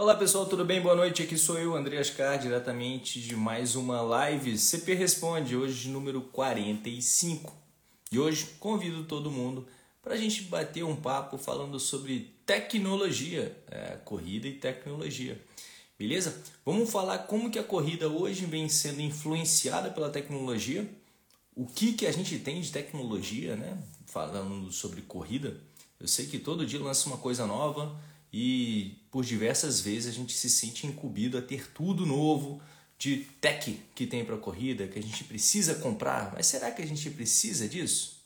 Olá pessoal, tudo bem? Boa noite. Aqui sou eu, André Ascar, diretamente de mais uma live CP Responde, hoje número 45. E hoje convido todo mundo para a gente bater um papo falando sobre tecnologia, é, corrida e tecnologia. Beleza? Vamos falar como que a corrida hoje vem sendo influenciada pela tecnologia, o que, que a gente tem de tecnologia, né? Falando sobre corrida. Eu sei que todo dia lança uma coisa nova e por diversas vezes a gente se sente incumbido a ter tudo novo de tech que tem para a corrida, que a gente precisa comprar. Mas será que a gente precisa disso?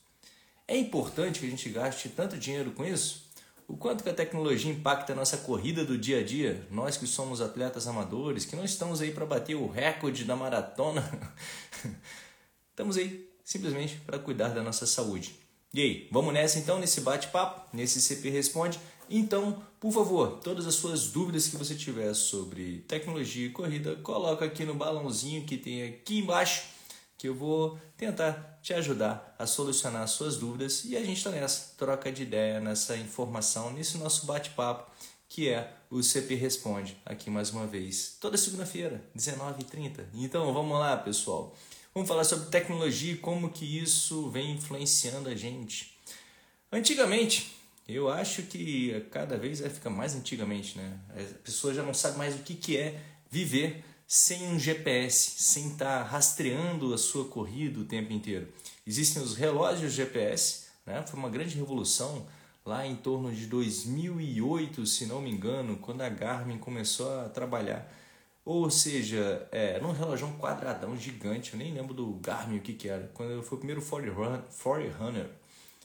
É importante que a gente gaste tanto dinheiro com isso? O quanto que a tecnologia impacta a nossa corrida do dia a dia? Nós que somos atletas amadores, que não estamos aí para bater o recorde da maratona, estamos aí simplesmente para cuidar da nossa saúde. E aí, vamos nessa então, nesse bate-papo, nesse CP Responde? Então, por favor, todas as suas dúvidas que você tiver sobre tecnologia e corrida, coloca aqui no balãozinho que tem aqui embaixo, que eu vou tentar te ajudar a solucionar as suas dúvidas e a gente está nessa, troca de ideia, nessa informação, nesse nosso bate-papo, que é o CP Responde, aqui mais uma vez, toda segunda-feira, 19h30. Então, vamos lá, pessoal. Vamos falar sobre tecnologia e como que isso vem influenciando a gente. Antigamente, eu acho que cada vez vai ficar mais antigamente, né? A pessoa já não sabe mais o que, que é viver sem um GPS, sem estar tá rastreando a sua corrida o tempo inteiro. Existem os relógios GPS, né? Foi uma grande revolução lá em torno de 2008, se não me engano, quando a Garmin começou a trabalhar ou seja, é, num relógio quadradão gigante, eu nem lembro do Garmin o que, que era. Quando foi o primeiro Forerunner,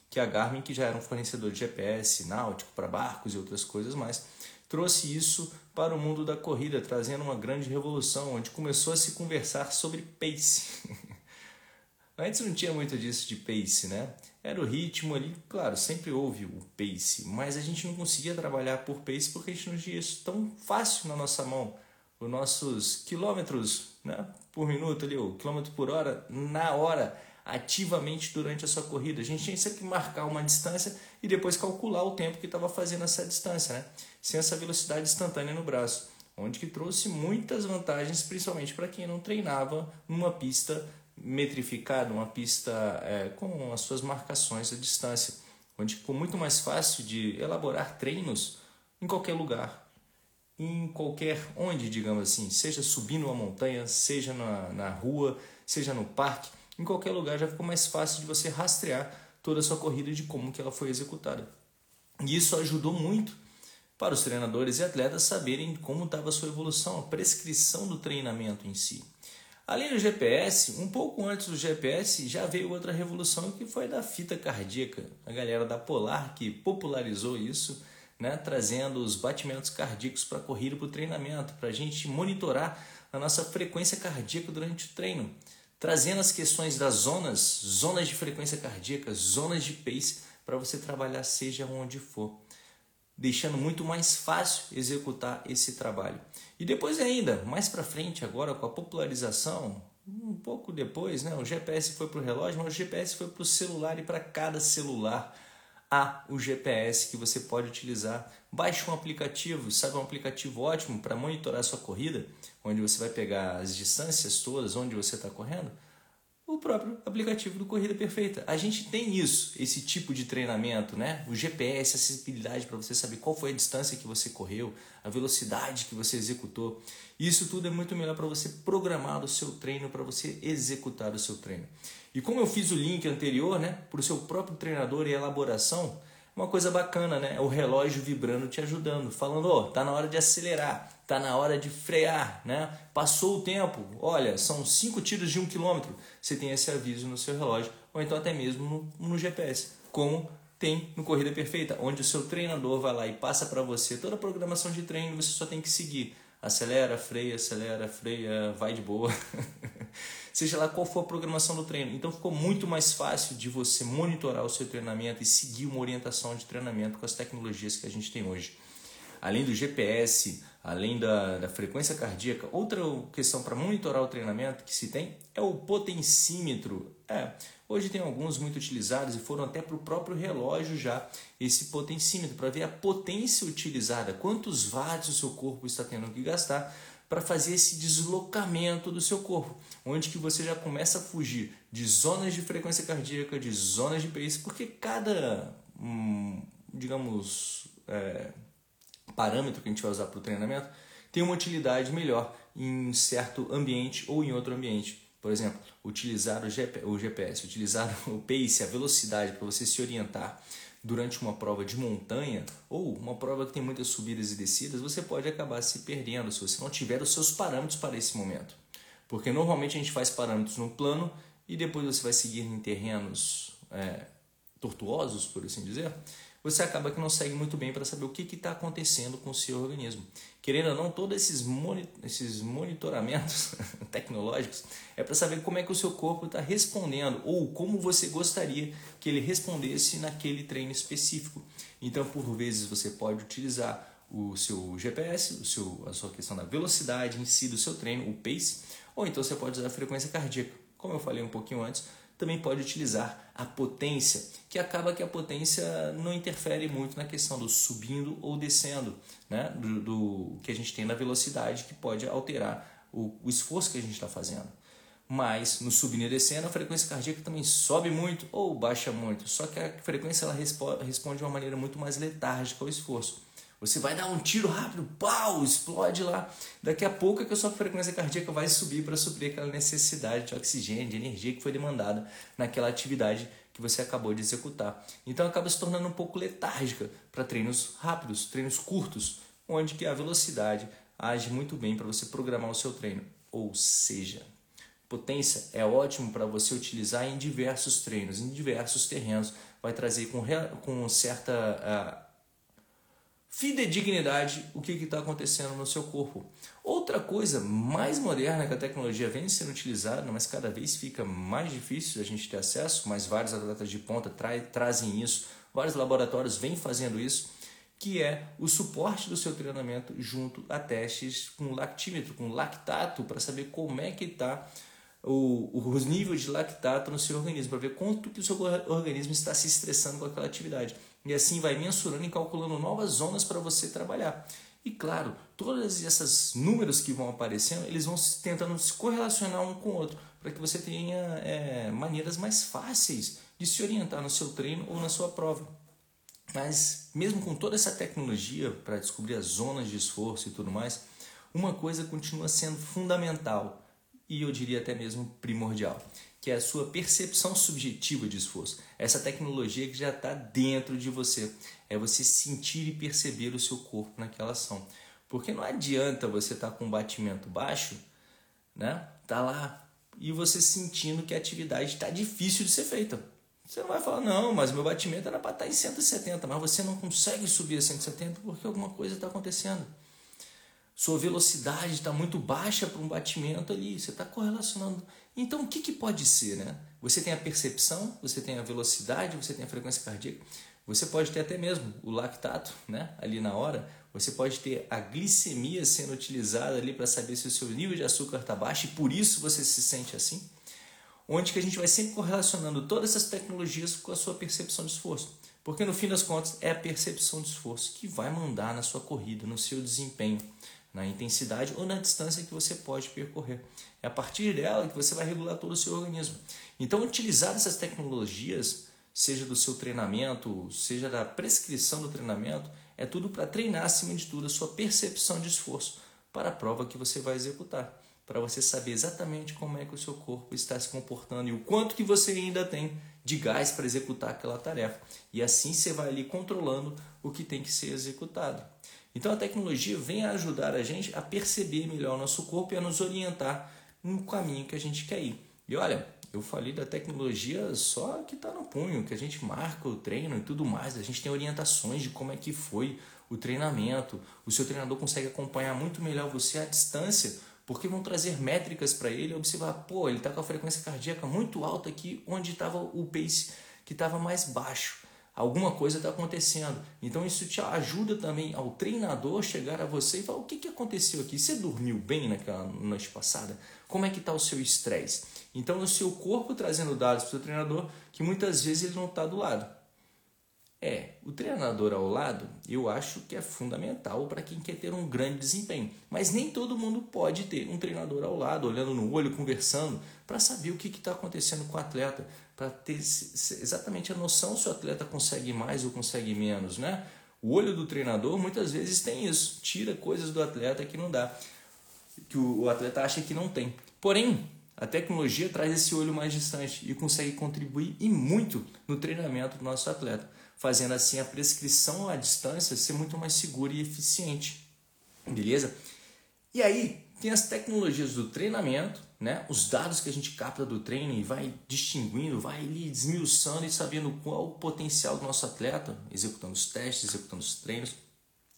que a Garmin, que já era um fornecedor de GPS náutico para barcos e outras coisas mais, trouxe isso para o mundo da corrida, trazendo uma grande revolução, onde começou a se conversar sobre pace. Antes não tinha muito disso de pace, né? Era o ritmo ali, claro, sempre houve o pace, mas a gente não conseguia trabalhar por pace porque a gente não tinha isso tão fácil na nossa mão os nossos quilômetros né, por minuto, ali, o quilômetro por hora, na hora, ativamente durante a sua corrida. A gente tinha que marcar uma distância e depois calcular o tempo que estava fazendo essa distância, né? sem essa velocidade instantânea no braço, onde que trouxe muitas vantagens, principalmente para quem não treinava numa pista metrificada, uma pista é, com as suas marcações à distância, onde ficou muito mais fácil de elaborar treinos em qualquer lugar, em qualquer onde, digamos assim, seja subindo uma montanha, seja na, na rua, seja no parque, em qualquer lugar já ficou mais fácil de você rastrear toda a sua corrida de como que ela foi executada. E isso ajudou muito para os treinadores e atletas saberem como estava a sua evolução, a prescrição do treinamento em si. Além do GPS, um pouco antes do GPS já veio outra revolução que foi da fita cardíaca. A galera da Polar que popularizou isso né, trazendo os batimentos cardíacos para a corrida para o treinamento, para a gente monitorar a nossa frequência cardíaca durante o treino, trazendo as questões das zonas, zonas de frequência cardíaca, zonas de pace, para você trabalhar seja onde for, deixando muito mais fácil executar esse trabalho. E depois ainda, mais para frente agora com a popularização, um pouco depois, né, o GPS foi para o relógio, mas o GPS foi para o celular e para cada celular há o GPS que você pode utilizar. Baixe um aplicativo, sabe um aplicativo ótimo para monitorar sua corrida, onde você vai pegar as distâncias todas, onde você está correndo? O próprio aplicativo do Corrida Perfeita. A gente tem isso, esse tipo de treinamento, né? O GPS, a acessibilidade para você saber qual foi a distância que você correu, a velocidade que você executou. Isso tudo é muito melhor para você programar o seu treino, para você executar o seu treino. E como eu fiz o link anterior, né, para o seu próprio treinador e elaboração, uma coisa bacana, né? O relógio vibrando te ajudando, falando, ó, oh, tá na hora de acelerar, tá na hora de frear, né? Passou o tempo, olha, são cinco tiros de um quilômetro. Você tem esse aviso no seu relógio, ou então até mesmo no, no GPS, como tem no Corrida Perfeita, onde o seu treinador vai lá e passa para você toda a programação de treino, você só tem que seguir. Acelera, freia, acelera, freia, vai de boa. seja lá qual for a programação do treino. Então ficou muito mais fácil de você monitorar o seu treinamento e seguir uma orientação de treinamento com as tecnologias que a gente tem hoje. Além do GPS, além da, da frequência cardíaca, outra questão para monitorar o treinamento que se tem é o potencímetro. É, hoje tem alguns muito utilizados e foram até para o próprio relógio já esse potencímetro para ver a potência utilizada, quantos watts o seu corpo está tendo que gastar para fazer esse deslocamento do seu corpo, onde que você já começa a fugir de zonas de frequência cardíaca, de zonas de pace, porque cada, hum, digamos, é, parâmetro que a gente vai usar para o treinamento tem uma utilidade melhor em certo ambiente ou em outro ambiente. Por exemplo, utilizar o, GPS, utilizar o pace, a velocidade para você se orientar durante uma prova de montanha ou uma prova que tem muitas subidas e descidas, você pode acabar se perdendo se você não tiver os seus parâmetros para esse momento. Porque normalmente a gente faz parâmetros no plano e depois você vai seguir em terrenos é, tortuosos, por assim dizer, você acaba que não segue muito bem para saber o que está acontecendo com o seu organismo. Querendo ou não, todos esses, esses monitoramentos tecnológicos é para saber como é que o seu corpo está respondendo ou como você gostaria que ele respondesse naquele treino específico. Então, por vezes, você pode utilizar o seu GPS, o seu, a sua questão da velocidade em si do seu treino, o pace, ou então você pode usar a frequência cardíaca. Como eu falei um pouquinho antes, também pode utilizar a potência, que acaba que a potência não interfere muito na questão do subindo ou descendo, né? do, do que a gente tem na velocidade, que pode alterar o, o esforço que a gente está fazendo. Mas no subindo e descendo, a frequência cardíaca também sobe muito ou baixa muito, só que a frequência ela responde de uma maneira muito mais letárgica ao esforço. Você vai dar um tiro rápido, pau, explode lá. Daqui a pouco é que a sua frequência cardíaca vai subir para suprir aquela necessidade de oxigênio, de energia que foi demandada naquela atividade que você acabou de executar. Então acaba se tornando um pouco letárgica para treinos rápidos, treinos curtos, onde que a velocidade age muito bem para você programar o seu treino. Ou seja, potência é ótimo para você utilizar em diversos treinos, em diversos terrenos. Vai trazer com, com certa uh, fidedignidade o que está acontecendo no seu corpo. Outra coisa mais moderna que a tecnologia vem sendo utilizada, mas cada vez fica mais difícil a gente ter acesso, mas vários atletas de ponta tra trazem isso, vários laboratórios vêm fazendo isso, que é o suporte do seu treinamento junto a testes com lactímetro, com lactato, para saber como é que está o, os níveis de lactato no seu organismo, para ver quanto que o seu organismo está se estressando com aquela atividade. E assim vai mensurando e calculando novas zonas para você trabalhar. E claro, todos esses números que vão aparecendo, eles vão tentando se correlacionar um com o outro, para que você tenha é, maneiras mais fáceis de se orientar no seu treino ou na sua prova. Mas mesmo com toda essa tecnologia para descobrir as zonas de esforço e tudo mais, uma coisa continua sendo fundamental e eu diria até mesmo primordial, que é a sua percepção subjetiva de esforço. Essa tecnologia que já está dentro de você. É você sentir e perceber o seu corpo naquela ação. Porque não adianta você estar tá com um batimento baixo, né? Tá lá e você sentindo que a atividade está difícil de ser feita. Você não vai falar, não, mas meu batimento era para estar tá em 170, mas você não consegue subir a 170 porque alguma coisa está acontecendo sua velocidade está muito baixa para um batimento ali, você está correlacionando. Então, o que, que pode ser? Né? Você tem a percepção, você tem a velocidade, você tem a frequência cardíaca, você pode ter até mesmo o lactato né? ali na hora, você pode ter a glicemia sendo utilizada ali para saber se o seu nível de açúcar está baixo e por isso você se sente assim. Onde que a gente vai sempre correlacionando todas essas tecnologias com a sua percepção de esforço. Porque no fim das contas é a percepção de esforço que vai mandar na sua corrida, no seu desempenho na intensidade ou na distância que você pode percorrer. É a partir dela que você vai regular todo o seu organismo. Então, utilizar essas tecnologias, seja do seu treinamento, seja da prescrição do treinamento, é tudo para treinar acima de tudo a sua percepção de esforço para a prova que você vai executar, para você saber exatamente como é que o seu corpo está se comportando e o quanto que você ainda tem de gás para executar aquela tarefa. E assim você vai ali controlando o que tem que ser executado. Então a tecnologia vem a ajudar a gente a perceber melhor o nosso corpo e a nos orientar no caminho que a gente quer ir. E olha, eu falei da tecnologia só que está no punho, que a gente marca o treino e tudo mais, a gente tem orientações de como é que foi o treinamento, o seu treinador consegue acompanhar muito melhor você à distância, porque vão trazer métricas para ele, observar, pô, ele está com a frequência cardíaca muito alta aqui, onde estava o pace que estava mais baixo. Alguma coisa está acontecendo. Então isso te ajuda também ao treinador chegar a você e falar o que, que aconteceu aqui. Você dormiu bem naquela noite passada? Como é que está o seu estresse? Então o seu corpo trazendo dados para o seu treinador que muitas vezes ele não está do lado. É, o treinador ao lado eu acho que é fundamental para quem quer ter um grande desempenho. Mas nem todo mundo pode ter um treinador ao lado, olhando no olho, conversando, para saber o que está acontecendo com o atleta, para ter exatamente a noção se o atleta consegue mais ou consegue menos, né? O olho do treinador muitas vezes tem isso, tira coisas do atleta que não dá, que o atleta acha que não tem. Porém, a tecnologia traz esse olho mais distante e consegue contribuir e muito no treinamento do nosso atleta fazendo assim a prescrição à distância ser muito mais segura e eficiente. Beleza? E aí, tem as tecnologias do treinamento, né? os dados que a gente capta do treino e vai distinguindo, vai ali desmiuçando e sabendo qual o potencial do nosso atleta, executando os testes, executando os treinos.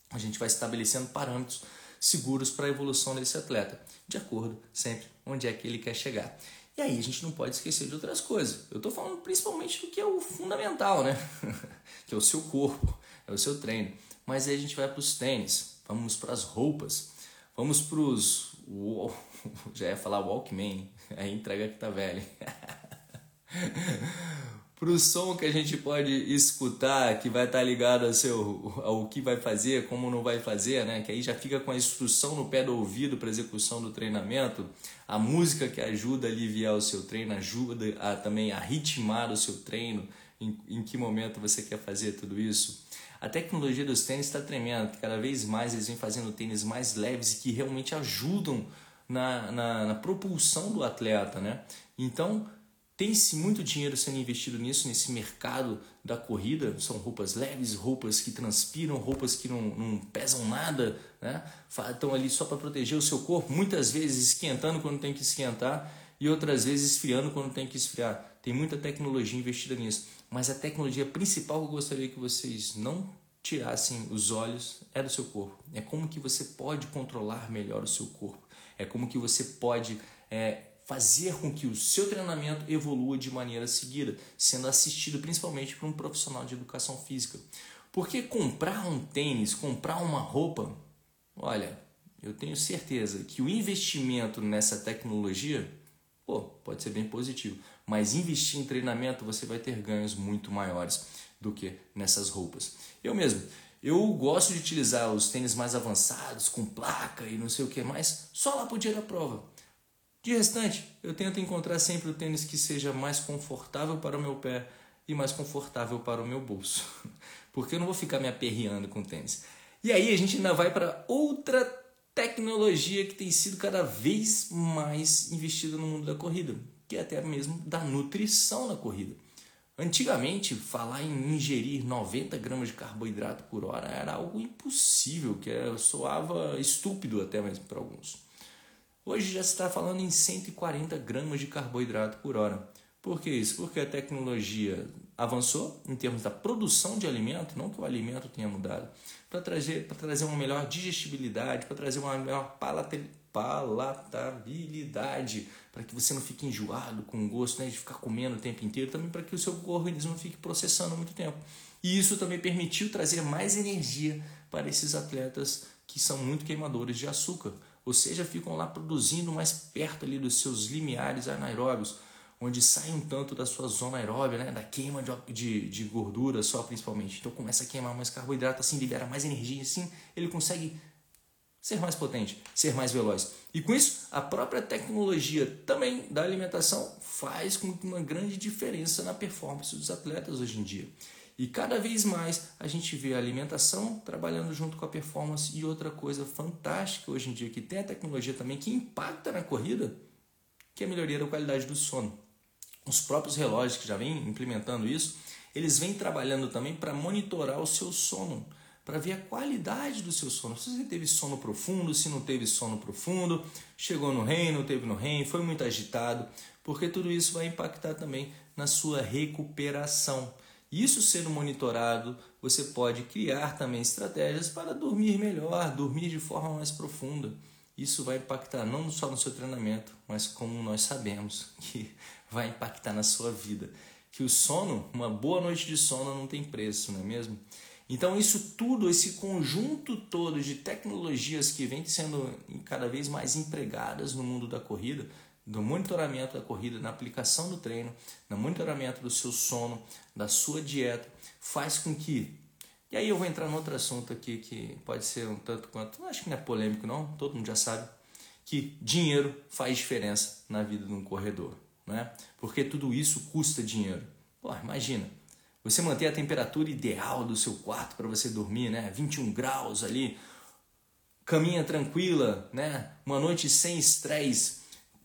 A gente vai estabelecendo parâmetros seguros para a evolução desse atleta, de acordo sempre onde é que ele quer chegar. E aí a gente não pode esquecer de outras coisas. Eu estou falando principalmente do que é o fundamental, né? que é o seu corpo, é o seu treino. Mas aí a gente vai para os tênis, vamos para as roupas, vamos para os. Já ia falar Walkman, aí entrega que tá velho. Para o som que a gente pode escutar, que vai estar tá ligado ao, seu, ao que vai fazer, como não vai fazer, né? que aí já fica com a instrução no pé do ouvido para execução do treinamento, a música que ajuda a aliviar o seu treino, ajuda a, também a ritmar o seu treino, em, em que momento você quer fazer tudo isso. A tecnologia dos tênis está tremenda, cada vez mais eles vêm fazendo tênis mais leves e que realmente ajudam na, na, na propulsão do atleta. Né? Então, tem-se muito dinheiro sendo investido nisso, nesse mercado da corrida. São roupas leves, roupas que transpiram, roupas que não, não pesam nada, né? Estão ali só para proteger o seu corpo, muitas vezes esquentando quando tem que esquentar e outras vezes esfriando quando tem que esfriar. Tem muita tecnologia investida nisso. Mas a tecnologia principal que eu gostaria que vocês não tirassem os olhos é do seu corpo. É como que você pode controlar melhor o seu corpo. É como que você pode é, fazer com que o seu treinamento evolua de maneira seguida, sendo assistido principalmente por um profissional de educação física. Porque comprar um tênis, comprar uma roupa, olha, eu tenho certeza que o investimento nessa tecnologia pô, pode ser bem positivo, mas investir em treinamento você vai ter ganhos muito maiores do que nessas roupas. Eu mesmo, eu gosto de utilizar os tênis mais avançados, com placa e não sei o que mais, só lá pro dia da prova. De restante, eu tento encontrar sempre o tênis que seja mais confortável para o meu pé e mais confortável para o meu bolso. Porque eu não vou ficar me aperreando com tênis. E aí a gente ainda vai para outra tecnologia que tem sido cada vez mais investida no mundo da corrida, que é até mesmo da nutrição na corrida. Antigamente, falar em ingerir 90 gramas de carboidrato por hora era algo impossível, que soava estúpido até mesmo para alguns. Hoje já se está falando em 140 gramas de carboidrato por hora. Por que isso? Porque a tecnologia avançou em termos da produção de alimento, não que o alimento tenha mudado, para trazer, trazer uma melhor digestibilidade, para trazer uma melhor palatabilidade, para que você não fique enjoado com gosto né, de ficar comendo o tempo inteiro, também para que o seu organismo fique processando muito tempo. E isso também permitiu trazer mais energia para esses atletas que são muito queimadores de açúcar ou seja, ficam lá produzindo mais perto ali dos seus limiares anaeróbios, onde sai um tanto da sua zona aeróbia, né, da queima de, de, de gordura só principalmente. Então começa a queimar mais carboidrato, assim libera mais energia, assim ele consegue ser mais potente, ser mais veloz. E com isso, a própria tecnologia também da alimentação faz com uma grande diferença na performance dos atletas hoje em dia. E cada vez mais a gente vê a alimentação trabalhando junto com a performance e outra coisa fantástica hoje em dia que tem a tecnologia também que impacta na corrida, que é a melhoria da qualidade do sono. Os próprios relógios que já vêm implementando isso, eles vêm trabalhando também para monitorar o seu sono, para ver a qualidade do seu sono. Se você teve sono profundo, se não teve sono profundo, chegou no reino, teve no reino, foi muito agitado, porque tudo isso vai impactar também na sua recuperação. Isso sendo monitorado, você pode criar também estratégias para dormir melhor, dormir de forma mais profunda. Isso vai impactar não só no seu treinamento, mas como nós sabemos que vai impactar na sua vida. que o sono, uma boa noite de sono não tem preço, não é mesmo? Então isso tudo, esse conjunto todo de tecnologias que vem sendo cada vez mais empregadas no mundo da corrida, do monitoramento da corrida, na aplicação do treino, no monitoramento do seu sono, da sua dieta, faz com que. E aí eu vou entrar em outro assunto aqui que pode ser um tanto quanto, acho que não é polêmico não, todo mundo já sabe, que dinheiro faz diferença na vida de um corredor, né? Porque tudo isso custa dinheiro. Pô, imagina, você manter a temperatura ideal do seu quarto para você dormir, né? 21 graus ali, caminha tranquila, né? Uma noite sem estresse,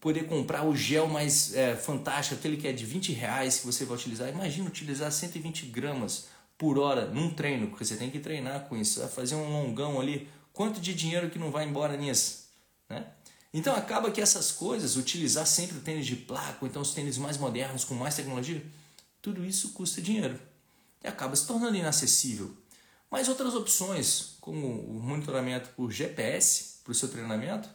poder comprar o gel mais é, fantástico, aquele que é de 20 reais que você vai utilizar. Imagina utilizar 120 gramas por hora num treino, porque você tem que treinar com isso, vai fazer um longão ali. Quanto de dinheiro que não vai embora nisso? Né? Então acaba que essas coisas, utilizar sempre o tênis de placa, ou então os tênis mais modernos com mais tecnologia, tudo isso custa dinheiro e acaba se tornando inacessível. Mas outras opções, como o monitoramento por GPS para o seu treinamento,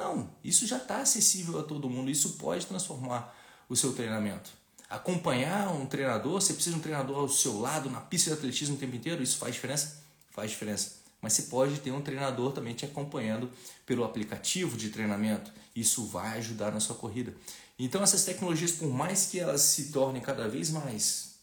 não, isso já está acessível a todo mundo, isso pode transformar o seu treinamento. Acompanhar um treinador, você precisa de um treinador ao seu lado na pista de atletismo o tempo inteiro, isso faz diferença? Faz diferença. Mas você pode ter um treinador também te acompanhando pelo aplicativo de treinamento, isso vai ajudar na sua corrida. Então essas tecnologias, por mais que elas se tornem cada vez mais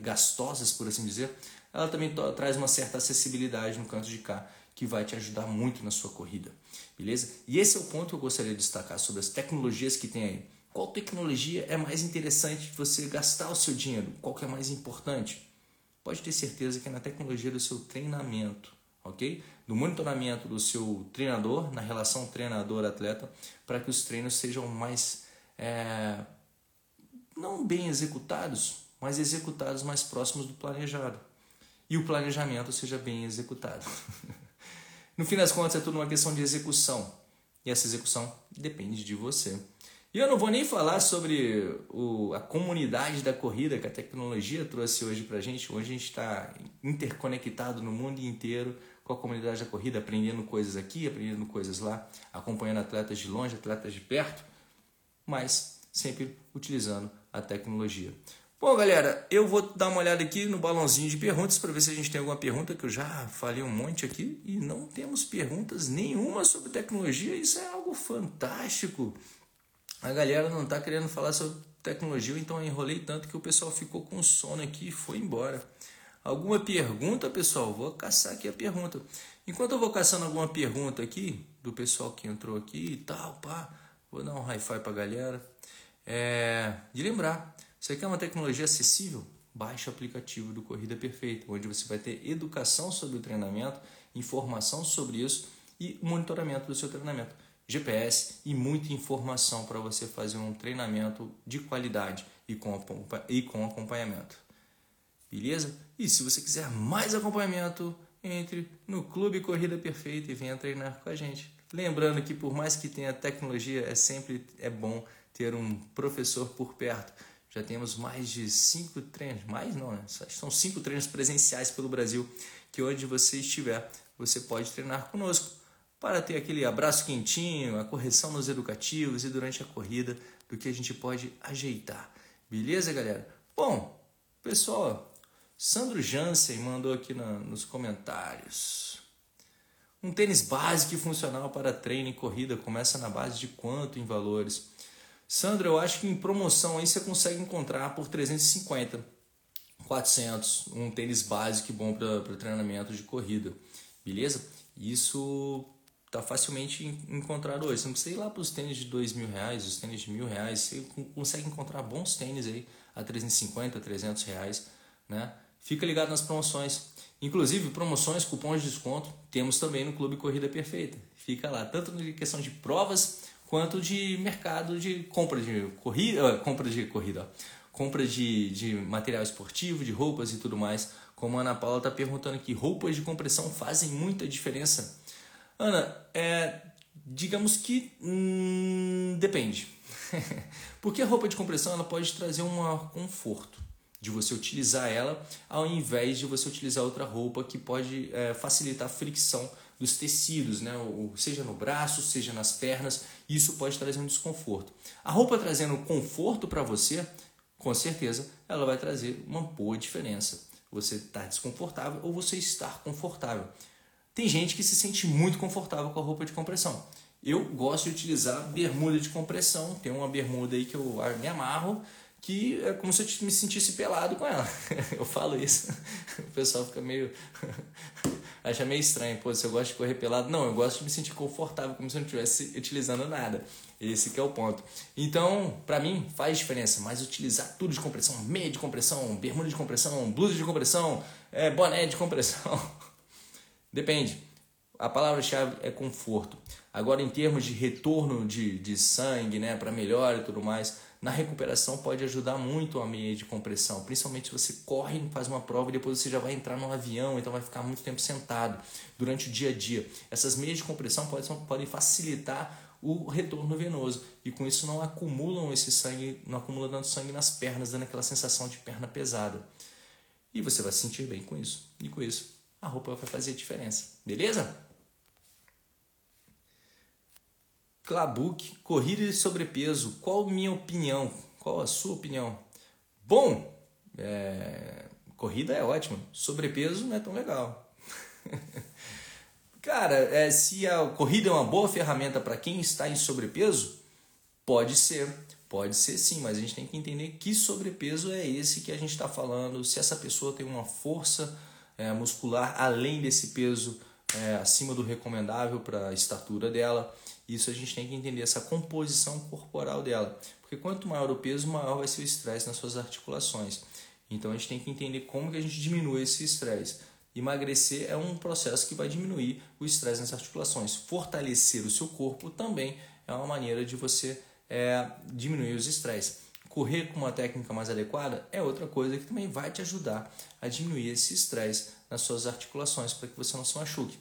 gastosas, por assim dizer, ela também traz uma certa acessibilidade no canto de cá que vai te ajudar muito na sua corrida, beleza? E esse é o ponto que eu gostaria de destacar sobre as tecnologias que tem aí. Qual tecnologia é mais interessante você gastar o seu dinheiro? Qual que é mais importante? Pode ter certeza que é na tecnologia do seu treinamento, ok? Do monitoramento do seu treinador, na relação treinador-atleta, para que os treinos sejam mais, é, não bem executados, mas executados mais próximos do planejado. E o planejamento seja bem executado. No fim das contas, é tudo uma questão de execução. E essa execução depende de você. E eu não vou nem falar sobre o, a comunidade da corrida que a tecnologia trouxe hoje para a gente. Hoje a gente está interconectado no mundo inteiro com a comunidade da corrida, aprendendo coisas aqui, aprendendo coisas lá, acompanhando atletas de longe, atletas de perto, mas sempre utilizando a tecnologia. Bom, galera, eu vou dar uma olhada aqui no balãozinho de perguntas para ver se a gente tem alguma pergunta, que eu já falei um monte aqui e não temos perguntas nenhuma sobre tecnologia. Isso é algo fantástico. A galera não está querendo falar sobre tecnologia, então eu enrolei tanto que o pessoal ficou com sono aqui e foi embora. Alguma pergunta, pessoal? Vou caçar aqui a pergunta. Enquanto eu vou caçando alguma pergunta aqui, do pessoal que entrou aqui e tal, pá, vou dar um hi-fi para a galera. É, de lembrar você quer uma tecnologia acessível? Baixe o aplicativo do Corrida Perfeita, onde você vai ter educação sobre o treinamento, informação sobre isso e monitoramento do seu treinamento. GPS e muita informação para você fazer um treinamento de qualidade e com, e com acompanhamento. Beleza? E se você quiser mais acompanhamento, entre no Clube Corrida Perfeita e venha treinar com a gente. Lembrando que por mais que tenha tecnologia, é sempre é bom ter um professor por perto já temos mais de cinco treinos, mais não, né? São cinco treinos presenciais pelo Brasil, que onde você estiver, você pode treinar conosco para ter aquele abraço quentinho, a correção nos educativos e durante a corrida do que a gente pode ajeitar. Beleza, galera? Bom, pessoal, Sandro Jansen mandou aqui na, nos comentários. Um tênis básico e funcional para treino e corrida começa na base de quanto em valores? Sandra, eu acho que em promoção aí você consegue encontrar por 350, 400, um tênis básico bom para treinamento de corrida, beleza? Isso tá facilmente encontrado hoje. Você não precisa ir lá para os tênis de dois mil reais, os tênis de mil reais. Você consegue encontrar bons tênis aí a 350, 300 reais, né? Fica ligado nas promoções. Inclusive, promoções, cupons de desconto, temos também no Clube Corrida Perfeita. Fica lá, tanto na questão de provas quanto de mercado de compra de corrida, compra de corrida, compra de, de material esportivo, de roupas e tudo mais. Como a Ana Paula está perguntando aqui, roupas de compressão fazem muita diferença? Ana, é, digamos que hum, depende. Porque a roupa de compressão ela pode trazer um conforto de você utilizar ela ao invés de você utilizar outra roupa que pode é, facilitar a fricção dos tecidos, né? seja no braço, seja nas pernas, isso pode trazer um desconforto. A roupa trazendo conforto para você com certeza ela vai trazer uma boa diferença. Você está desconfortável ou você estar confortável. Tem gente que se sente muito confortável com a roupa de compressão. Eu gosto de utilizar bermuda de compressão. Tem uma bermuda aí que eu me amarro, que é como se eu me sentisse pelado com ela. Eu falo isso, o pessoal fica meio. acha meio estranho. Pô, se eu gosto de correr pelado. Não, eu gosto de me sentir confortável, como se eu não estivesse utilizando nada. Esse é o ponto. Então, para mim, faz diferença. Mas utilizar tudo de compressão, meia de compressão, bermuda de compressão, blusa de compressão, é, boné de compressão. Depende. A palavra-chave é conforto. Agora, em termos de retorno de, de sangue, né, para melhor e tudo mais, na recuperação pode ajudar muito a meia de compressão, principalmente se você corre, faz uma prova e depois você já vai entrar no avião, então vai ficar muito tempo sentado durante o dia a dia. Essas meias de compressão podem, podem facilitar o retorno venoso e com isso não acumulam esse sangue, não acumula tanto sangue nas pernas, dando aquela sensação de perna pesada. E você vai se sentir bem com isso. E com isso, a roupa vai fazer diferença. Beleza? Clabook, corrida de sobrepeso. Qual minha opinião? Qual a sua opinião? Bom, é... corrida é ótima. Sobrepeso não é tão legal. Cara, é, se a corrida é uma boa ferramenta para quem está em sobrepeso, pode ser. Pode ser sim, mas a gente tem que entender que sobrepeso é esse que a gente está falando. Se essa pessoa tem uma força é, muscular além desse peso é, acima do recomendável para a estatura dela isso a gente tem que entender, essa composição corporal dela. Porque quanto maior o peso, maior vai ser o estresse nas suas articulações. Então a gente tem que entender como que a gente diminui esse estresse. Emagrecer é um processo que vai diminuir o estresse nas articulações. Fortalecer o seu corpo também é uma maneira de você é, diminuir os estresses. Correr com uma técnica mais adequada é outra coisa que também vai te ajudar a diminuir esse estresse nas suas articulações para que você não se machuque.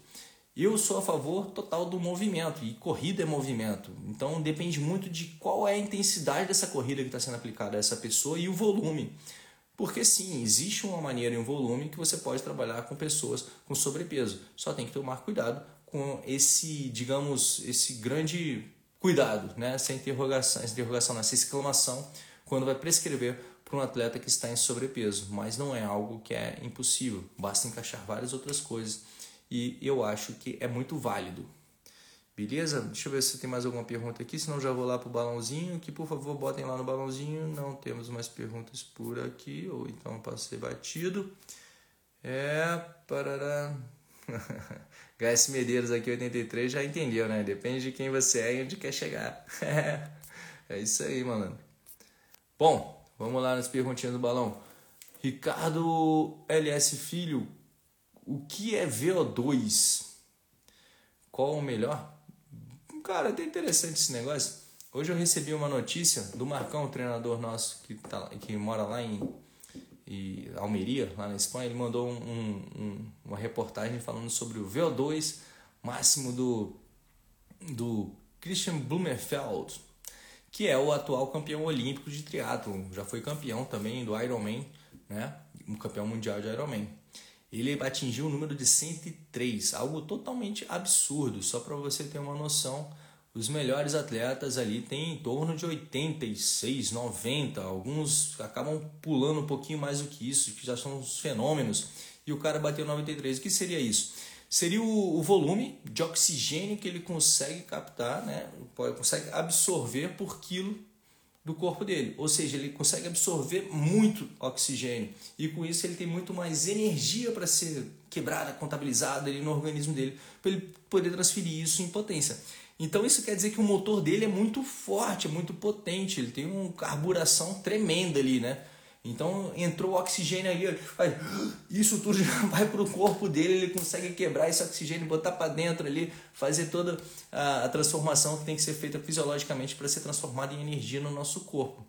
Eu sou a favor total do movimento e corrida é movimento. Então depende muito de qual é a intensidade dessa corrida que está sendo aplicada a essa pessoa e o volume. Porque sim, existe uma maneira e um volume que você pode trabalhar com pessoas com sobrepeso. Só tem que tomar cuidado com esse, digamos, esse grande cuidado, né? essa interrogação, essa interrogação, essa exclamação, quando vai prescrever para um atleta que está em sobrepeso. Mas não é algo que é impossível, basta encaixar várias outras coisas e eu acho que é muito válido. Beleza? Deixa eu ver se tem mais alguma pergunta aqui, senão já vou lá para o balãozinho, que por favor botem lá no balãozinho. Não temos mais perguntas por aqui, ou então passei batido. É, parará. HS Medeiros aqui 83 já entendeu, né? Depende de quem você é e onde quer chegar. é isso aí, mano. Bom, vamos lá nas perguntinhas do balão. Ricardo LS Filho, o que é VO2? Qual o melhor? Cara, é até interessante esse negócio. Hoje eu recebi uma notícia do Marcão, treinador nosso que, tá, que mora lá em, em Almeria, lá na Espanha. Ele mandou um, um, uma reportagem falando sobre o VO2 máximo do, do Christian Blumenfeld, que é o atual campeão olímpico de triatlo. Já foi campeão também do Ironman, né? Um campeão mundial de Ironman ele atingiu o número de 103, algo totalmente absurdo. Só para você ter uma noção, os melhores atletas ali têm em torno de 86, 90, alguns acabam pulando um pouquinho mais do que isso, que já são os fenômenos, e o cara bateu 93. O que seria isso? Seria o, volume de oxigênio que ele consegue captar, né? consegue absorver por quilo do corpo dele, ou seja, ele consegue absorver muito oxigênio e com isso ele tem muito mais energia para ser quebrada, contabilizada ali no organismo dele, para ele poder transferir isso em potência. Então isso quer dizer que o motor dele é muito forte, é muito potente, ele tem uma carburação tremenda ali, né? Então entrou oxigênio ali, faz, isso tudo já vai para o corpo dele, ele consegue quebrar esse oxigênio, botar para dentro ali, fazer toda a, a transformação que tem que ser feita fisiologicamente para ser transformada em energia no nosso corpo.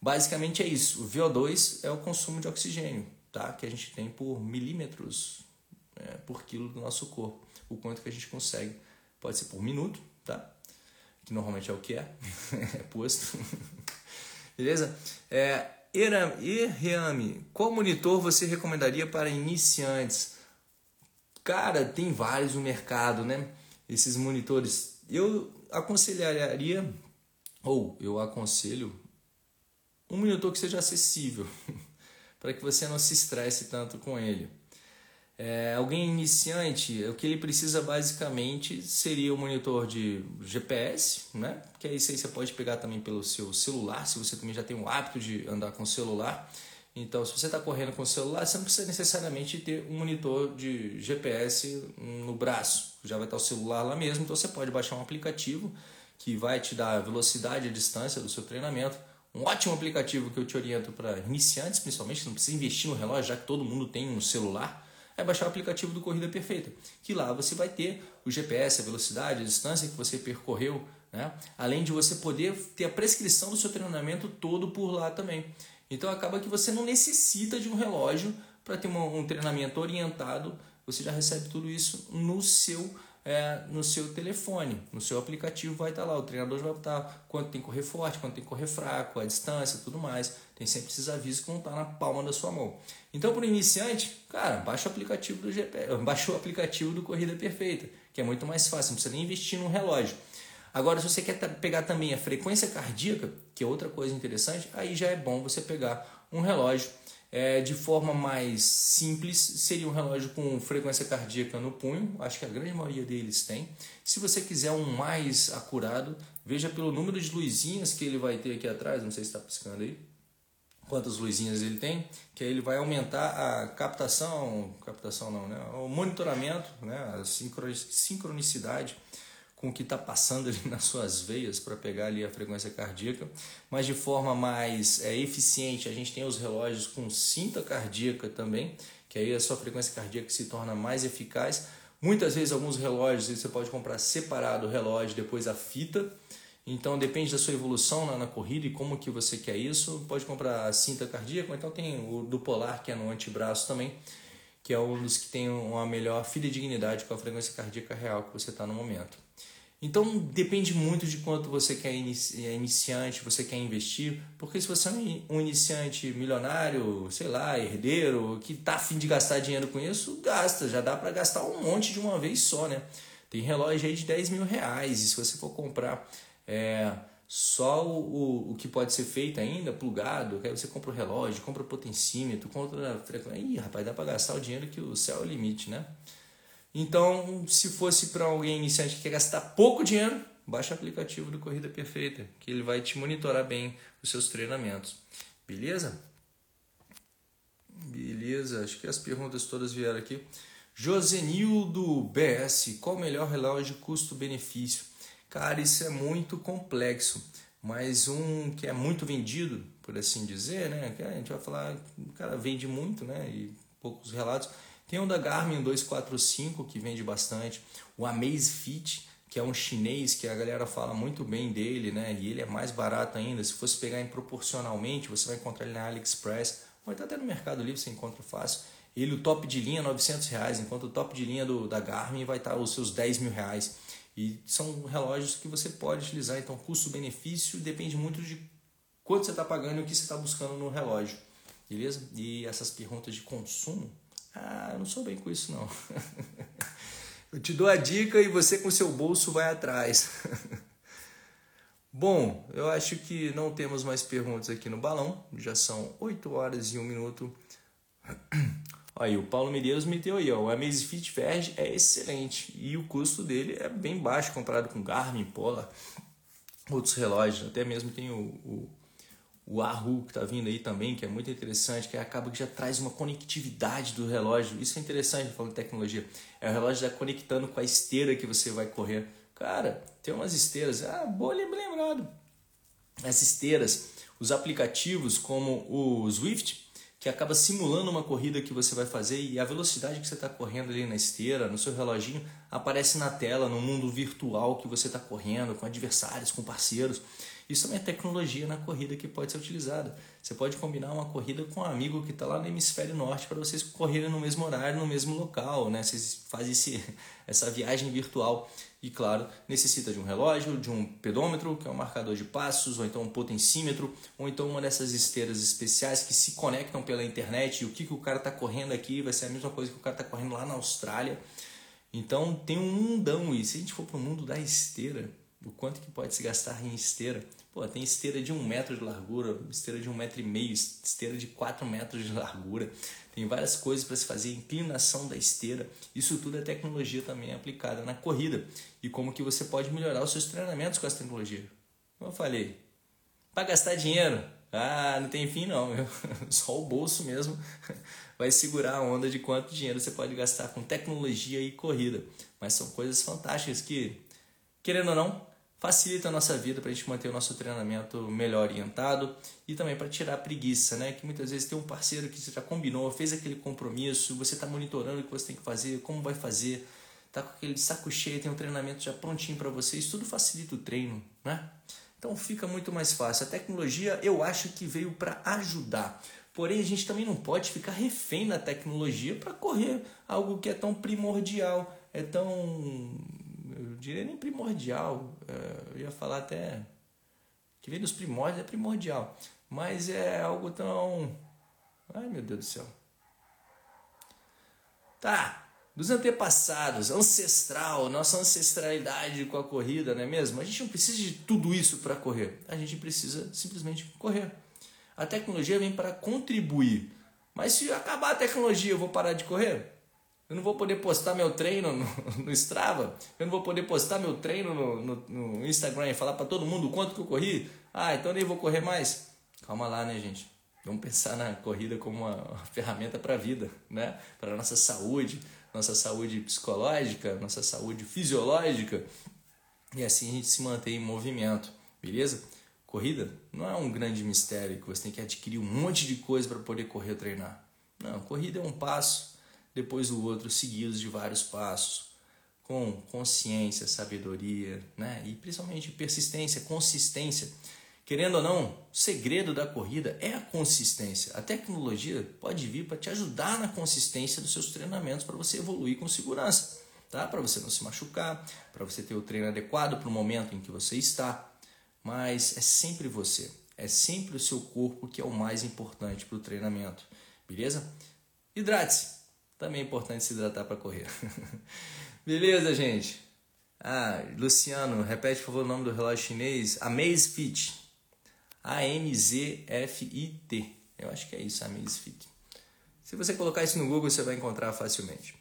Basicamente é isso. O VO2 é o consumo de oxigênio, tá? Que a gente tem por milímetros é, por quilo do nosso corpo. O quanto que a gente consegue. Pode ser por minuto, tá? Que normalmente é o que é, é posto. Beleza? É, Erame, qual monitor você recomendaria para iniciantes? Cara, tem vários no mercado, né? Esses monitores. Eu aconselharia, ou eu aconselho um monitor que seja acessível, para que você não se estresse tanto com ele. É, alguém iniciante, o que ele precisa basicamente seria o monitor de GPS, né? Que aí você pode pegar também pelo seu celular, se você também já tem o hábito de andar com o celular. Então, se você está correndo com o celular, você não precisa necessariamente ter um monitor de GPS no braço. Já vai estar o celular lá mesmo, então você pode baixar um aplicativo que vai te dar a velocidade e a distância do seu treinamento. Um ótimo aplicativo que eu te oriento para iniciantes, principalmente, não precisa investir no relógio, já que todo mundo tem um celular é baixar o aplicativo do Corrida Perfeita, que lá você vai ter o GPS, a velocidade, a distância que você percorreu, né? além de você poder ter a prescrição do seu treinamento todo por lá também. Então acaba que você não necessita de um relógio para ter um, um treinamento orientado, você já recebe tudo isso no seu é, no seu telefone, no seu aplicativo vai estar lá. O treinador vai estar quanto tem que correr forte, quanto tem que correr fraco, a distância, tudo mais. Tem sempre esses avisos que vão estar na palma da sua mão. Então, para o iniciante, cara, baixa o aplicativo do GPS, baixa o aplicativo do Corrida Perfeita, que é muito mais fácil, não precisa nem investir num relógio. Agora, se você quer pegar também a frequência cardíaca, que é outra coisa interessante, aí já é bom você pegar um relógio é, de forma mais simples, seria um relógio com frequência cardíaca no punho, acho que a grande maioria deles tem. Se você quiser um mais acurado, veja pelo número de luzinhas que ele vai ter aqui atrás, não sei se está piscando aí, quantas luzinhas ele tem, que aí ele vai aumentar a captação, captação não, né? o monitoramento, né? a sincronicidade com o que está passando ali nas suas veias para pegar ali a frequência cardíaca, mas de forma mais é, eficiente a gente tem os relógios com cinta cardíaca também, que aí a sua frequência cardíaca se torna mais eficaz. Muitas vezes alguns relógios você pode comprar separado o relógio, depois a fita, então depende da sua evolução na, na, corrida e como que você quer isso. Pode comprar a cinta cardíaca, então tem o do Polar que é no antebraço também, que é um dos que tem uma melhor fidedignidade com a frequência cardíaca real que você está no momento. Então depende muito de quanto você quer inici é iniciante, você quer investir, porque se você é um iniciante milionário, sei lá, herdeiro, que está afim de gastar dinheiro com isso, gasta, já dá para gastar um monte de uma vez só, né? Tem relógio aí de 10 mil reais, e se você for comprar é, só o, o, o que pode ser feito ainda, plugado, aí você compra o relógio, compra o potencímetro, compra a frequência, ih rapaz, dá para gastar o dinheiro que o céu é o limite, né? Então, se fosse para alguém iniciante que quer gastar pouco dinheiro, baixa o aplicativo do Corrida Perfeita, que ele vai te monitorar bem os seus treinamentos. Beleza? Beleza, acho que as perguntas todas vieram aqui. Josenildo BS, qual o melhor relógio custo-benefício? Cara, isso é muito complexo, mas um que é muito vendido, por assim dizer, né? Que a gente vai falar, o cara vende muito, né? E poucos relatos tem o da Garmin 245 que vende bastante, o Amazfit, que é um chinês que a galera fala muito bem dele, né? E ele é mais barato ainda. Se fosse pegar em proporcionalmente, você vai encontrar ele na AliExpress, ou até no Mercado Livre você encontra fácil. Ele, o top de linha, 900 reais, enquanto o top de linha do, da Garmin vai estar os seus 10 mil reais. E são relógios que você pode utilizar, então custo-benefício depende muito de quanto você está pagando e o que você está buscando no relógio. Beleza? E essas perguntas de consumo ah, eu não sou bem com isso não. eu te dou a dica e você com seu bolso vai atrás. Bom, eu acho que não temos mais perguntas aqui no balão. Já são 8 horas e 1 minuto. Aí, o Paulo Medeiros meteu aí, ó, o Amazfit Verge é excelente e o custo dele é bem baixo comparado com Garmin, Polar, outros relógios. Até mesmo tem o, o o Wahoo que está vindo aí também, que é muito interessante, que acaba que já traz uma conectividade do relógio. Isso é interessante falando de tecnologia. É o relógio já conectando com a esteira que você vai correr. Cara, tem umas esteiras, ah, boa lembrado. As esteiras, os aplicativos como o Swift, que acaba simulando uma corrida que você vai fazer e a velocidade que você está correndo ali na esteira, no seu reloginho, aparece na tela, no mundo virtual que você está correndo, com adversários, com parceiros. Isso também é tecnologia na corrida que pode ser utilizada. Você pode combinar uma corrida com um amigo que está lá no hemisfério norte para vocês correrem no mesmo horário, no mesmo local, né? Vocês fazem esse, essa viagem virtual. E claro, necessita de um relógio, de um pedômetro, que é um marcador de passos, ou então um potencímetro, ou então uma dessas esteiras especiais que se conectam pela internet. E o que, que o cara está correndo aqui vai ser a mesma coisa que o cara está correndo lá na Austrália. Então tem um mundão. E se a gente for para o mundo da esteira, o quanto que pode se gastar em esteira. Pô, tem esteira de um metro de largura, esteira de um metro e meio, esteira de quatro metros de largura. Tem várias coisas para se fazer, inclinação da esteira. Isso tudo é tecnologia também aplicada na corrida. E como que você pode melhorar os seus treinamentos com essa tecnologia. Como eu falei, para gastar dinheiro, ah, não tem fim não, só o bolso mesmo vai segurar a onda de quanto dinheiro você pode gastar com tecnologia e corrida. Mas são coisas fantásticas que, querendo ou não, facilita a nossa vida para a gente manter o nosso treinamento melhor orientado e também para tirar a preguiça, né? Que muitas vezes tem um parceiro que você já combinou, fez aquele compromisso, você está monitorando o que você tem que fazer, como vai fazer, tá com aquele saco cheio, tem um treinamento já prontinho para você, isso tudo facilita o treino, né? Então fica muito mais fácil. A tecnologia eu acho que veio para ajudar. Porém, a gente também não pode ficar refém da tecnologia para correr algo que é tão primordial, é tão. Eu diria nem primordial, é, eu ia falar até. que vem dos primórdios é primordial, mas é algo tão. Ai meu Deus do céu. Tá, dos antepassados, ancestral, nossa ancestralidade com a corrida, não é mesmo? A gente não precisa de tudo isso para correr, a gente precisa simplesmente correr. A tecnologia vem para contribuir. Mas se acabar a tecnologia, eu vou parar de correr? Eu não vou poder postar meu treino no, no Strava? Eu não vou poder postar meu treino no, no, no Instagram e falar para todo mundo quanto que eu corri? Ah, então nem vou correr mais? Calma lá, né, gente? Vamos pensar na corrida como uma, uma ferramenta para a vida, né? Para nossa saúde, nossa saúde psicológica, nossa saúde fisiológica. E assim a gente se mantém em movimento, beleza? Corrida não é um grande mistério que você tem que adquirir um monte de coisa para poder correr ou treinar. Não, corrida é um passo depois do outro, seguidos de vários passos, com consciência, sabedoria, né? E principalmente persistência, consistência. Querendo ou não, o segredo da corrida é a consistência. A tecnologia pode vir para te ajudar na consistência dos seus treinamentos para você evoluir com segurança, tá? Para você não se machucar, para você ter o treino adequado para o momento em que você está mas é sempre você, é sempre o seu corpo que é o mais importante para o treinamento, beleza? Hidrate-se, também é importante se hidratar para correr. beleza, gente? Ah, Luciano, repete por favor o nome do relógio chinês, Amazfit, A-M-Z-F-I-T, eu acho que é isso, Amazfit. Se você colocar isso no Google, você vai encontrar facilmente.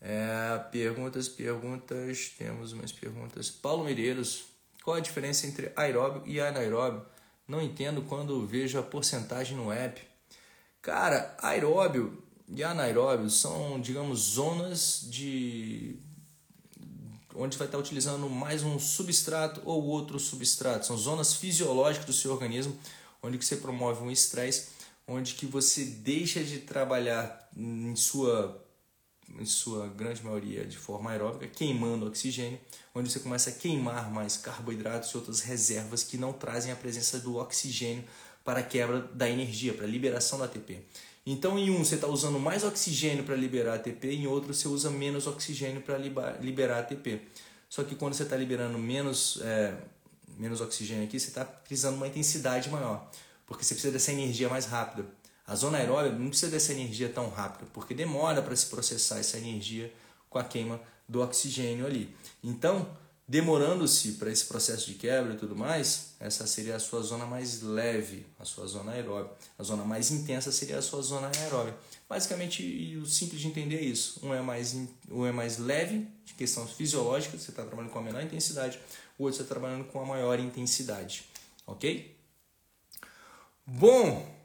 É, perguntas, perguntas, temos umas perguntas. Paulo Medeiros, qual a diferença entre aeróbio e anaeróbio? Não entendo quando vejo a porcentagem no app. Cara, aeróbio e anaeróbio são, digamos, zonas de onde vai estar utilizando mais um substrato ou outro substrato. São zonas fisiológicas do seu organismo, onde você promove um estresse, onde que você deixa de trabalhar em sua em sua grande maioria de forma aeróbica, queimando oxigênio, onde você começa a queimar mais carboidratos e outras reservas que não trazem a presença do oxigênio para a quebra da energia, para a liberação da ATP. Então, em um você está usando mais oxigênio para liberar ATP, em outro você usa menos oxigênio para liberar ATP. Só que quando você está liberando menos, é, menos oxigênio aqui, você está precisando uma intensidade maior, porque você precisa dessa energia mais rápida. A zona aeróbica não precisa dessa energia tão rápida, porque demora para se processar essa energia com a queima do oxigênio ali. Então, demorando-se para esse processo de quebra e tudo mais, essa seria a sua zona mais leve, a sua zona aeróbica. A zona mais intensa seria a sua zona aeróbica. Basicamente, o simples de entender é isso. Um é mais, um é mais leve, de questão fisiológica, você está trabalhando com a menor intensidade, o outro está trabalhando com a maior intensidade. Ok? Bom,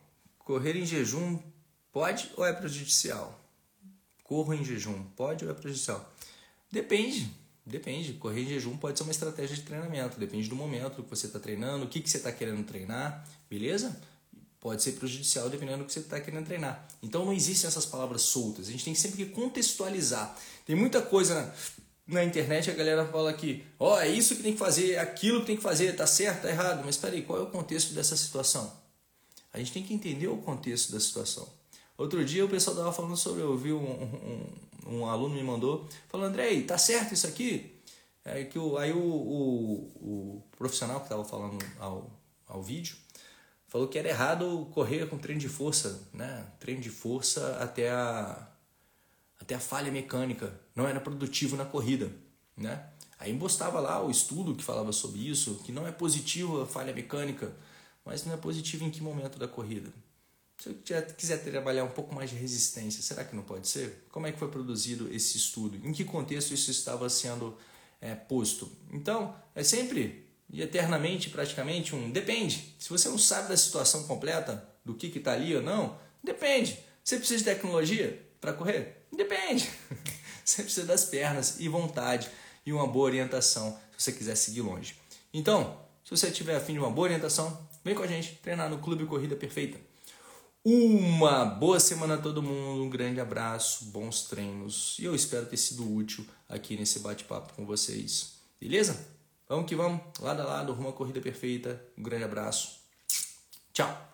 Correr em jejum pode ou é prejudicial? Corro em jejum pode ou é prejudicial? Depende, depende. Correr em jejum pode ser uma estratégia de treinamento, depende do momento que você está treinando, o que, que você está querendo treinar, beleza? Pode ser prejudicial dependendo do que você está querendo treinar. Então não existem essas palavras soltas, a gente tem sempre que contextualizar. Tem muita coisa na, na internet a galera fala que, ó, oh, é isso que tem que fazer, é aquilo que tem que fazer, tá certo, tá errado, mas espera aí, qual é o contexto dessa situação? A gente tem que entender o contexto da situação. Outro dia o pessoal estava falando sobre, eu vi um, um, um, aluno me mandou, falando, Andrei, tá certo isso aqui? É que o, aí o, o, o profissional que estava falando ao, ao vídeo falou que era errado correr com treino de força, né? Treino de força até a, até a falha mecânica. Não era produtivo na corrida, né? Aí embostava lá o estudo que falava sobre isso, que não é positivo a falha mecânica, mas não é positivo em que momento da corrida? Se eu quiser trabalhar um pouco mais de resistência, será que não pode ser? Como é que foi produzido esse estudo? Em que contexto isso estava sendo é, posto? Então, é sempre e eternamente, praticamente, um depende. Se você não sabe da situação completa, do que está ali ou não, depende. Você precisa de tecnologia para correr? Depende. Você precisa das pernas e vontade e uma boa orientação se você quiser seguir longe. Então, se você tiver afim de uma boa orientação, vem com a gente treinar no Clube Corrida Perfeita. Uma boa semana a todo mundo, um grande abraço, bons treinos e eu espero ter sido útil aqui nesse bate-papo com vocês. Beleza? Vamos que vamos, lado a lado, rumo à corrida perfeita. Um grande abraço. Tchau!